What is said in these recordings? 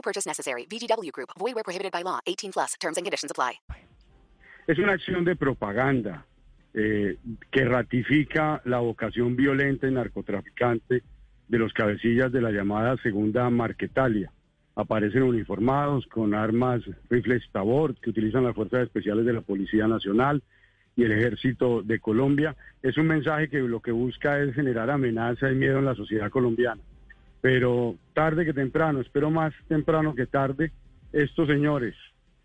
No purchase necessary. VGW Group. Void where prohibited by law. 18 plus. Terms and conditions apply. Es una acción de propaganda eh, que ratifica la vocación violenta y narcotraficante de los cabecillas de la llamada Segunda Marquetalia. Aparecen uniformados con armas, rifles Tabor que utilizan las fuerzas especiales de la Policía Nacional y el Ejército de Colombia. Es un mensaje que lo que busca es generar amenaza y miedo en la sociedad colombiana. Pero tarde que temprano, espero más temprano que tarde, estos señores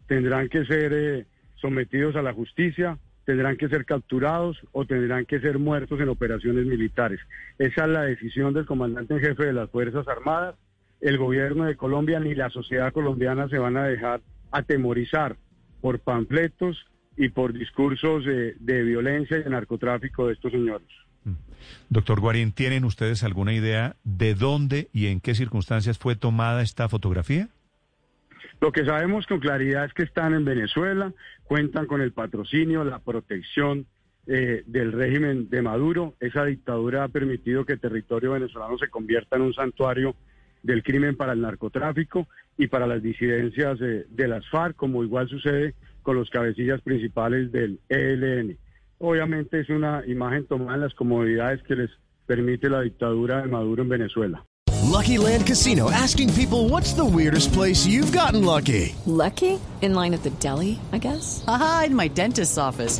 tendrán que ser eh, sometidos a la justicia, tendrán que ser capturados o tendrán que ser muertos en operaciones militares. Esa es la decisión del comandante en jefe de las Fuerzas Armadas. El gobierno de Colombia ni la sociedad colombiana se van a dejar atemorizar por panfletos y por discursos eh, de violencia y de narcotráfico de estos señores. Doctor Guarín, ¿tienen ustedes alguna idea de dónde y en qué circunstancias fue tomada esta fotografía? Lo que sabemos con claridad es que están en Venezuela, cuentan con el patrocinio, la protección eh, del régimen de Maduro. Esa dictadura ha permitido que el territorio venezolano se convierta en un santuario del crimen para el narcotráfico y para las disidencias eh, de las FARC, como igual sucede con los cabecillas principales del ELN. Obviamente es una imagen tomada en las comodidades que les permite la dictadura de Maduro en Venezuela. Lucky Land Casino asking people what's the weirdest place you've gotten lucky? Lucky? In line at the deli, I guess? Aha, in my dentist's office.